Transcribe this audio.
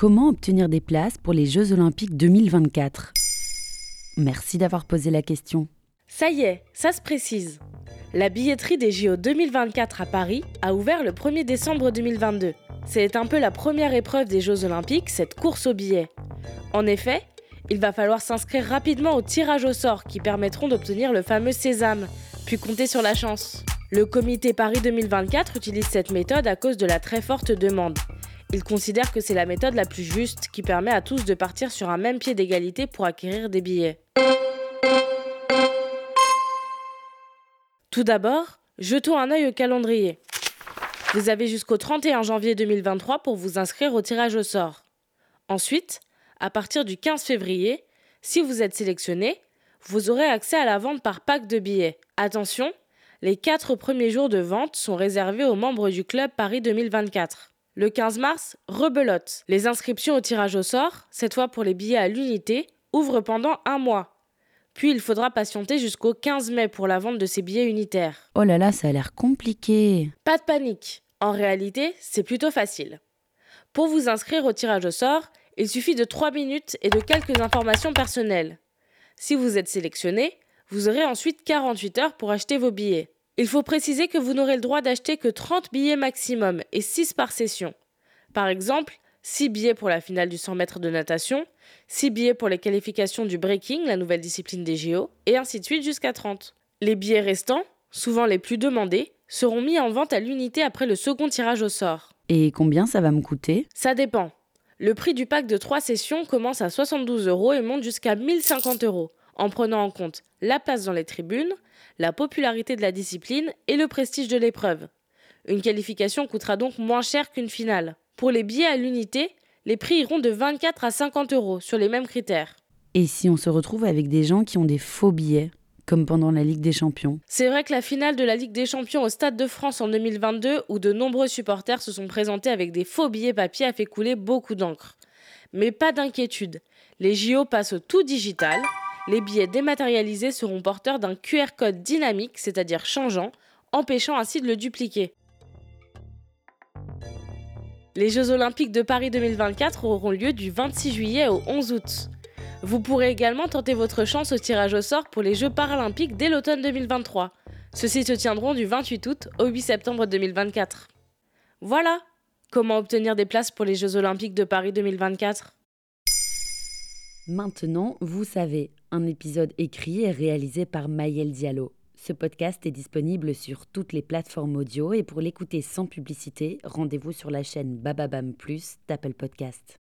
Comment obtenir des places pour les Jeux olympiques 2024 Merci d'avoir posé la question. Ça y est, ça se précise. La billetterie des JO 2024 à Paris a ouvert le 1er décembre 2022. C'est un peu la première épreuve des Jeux olympiques, cette course aux billets. En effet, il va falloir s'inscrire rapidement au tirage au sort qui permettront d'obtenir le fameux sésame, puis compter sur la chance. Le comité Paris 2024 utilise cette méthode à cause de la très forte demande. Il considère que c'est la méthode la plus juste qui permet à tous de partir sur un même pied d'égalité pour acquérir des billets. Tout d'abord, jetons un œil au calendrier. Vous avez jusqu'au 31 janvier 2023 pour vous inscrire au tirage au sort. Ensuite, à partir du 15 février, si vous êtes sélectionné, vous aurez accès à la vente par pack de billets. Attention, les quatre premiers jours de vente sont réservés aux membres du club Paris 2024. Le 15 mars, rebelote. Les inscriptions au tirage au sort, cette fois pour les billets à l'unité, ouvrent pendant un mois. Puis il faudra patienter jusqu'au 15 mai pour la vente de ces billets unitaires. Oh là là, ça a l'air compliqué. Pas de panique. En réalité, c'est plutôt facile. Pour vous inscrire au tirage au sort, il suffit de 3 minutes et de quelques informations personnelles. Si vous êtes sélectionné, vous aurez ensuite 48 heures pour acheter vos billets. Il faut préciser que vous n'aurez le droit d'acheter que 30 billets maximum et 6 par session. Par exemple, 6 billets pour la finale du 100 mètres de natation, 6 billets pour les qualifications du breaking, la nouvelle discipline des JO, et ainsi de suite jusqu'à 30. Les billets restants, souvent les plus demandés, seront mis en vente à l'unité après le second tirage au sort. Et combien ça va me coûter? Ça dépend. Le prix du pack de 3 sessions commence à 72 euros et monte jusqu'à 1050 euros, en prenant en compte la place dans les tribunes, la popularité de la discipline et le prestige de l'épreuve. Une qualification coûtera donc moins cher qu'une finale. Pour les billets à l'unité, les prix iront de 24 à 50 euros sur les mêmes critères. Et si on se retrouve avec des gens qui ont des faux billets comme pendant la Ligue des Champions? C'est vrai que la finale de la Ligue des Champions au Stade de France en 2022, où de nombreux supporters se sont présentés avec des faux billets papier, a fait couler beaucoup d'encre. Mais pas d'inquiétude, les JO passent au tout digital. Les billets dématérialisés seront porteurs d'un QR code dynamique, c'est-à-dire changeant, empêchant ainsi de le dupliquer. Les Jeux olympiques de Paris 2024 auront lieu du 26 juillet au 11 août. Vous pourrez également tenter votre chance au tirage au sort pour les Jeux paralympiques dès l'automne 2023. Ceux-ci se tiendront du 28 août au 8 septembre 2024. Voilà comment obtenir des places pour les Jeux olympiques de Paris 2024. Maintenant, vous savez, un épisode écrit et réalisé par Maël Diallo. Ce podcast est disponible sur toutes les plateformes audio et pour l'écouter sans publicité, rendez-vous sur la chaîne Bababam Plus d'Apple Podcast.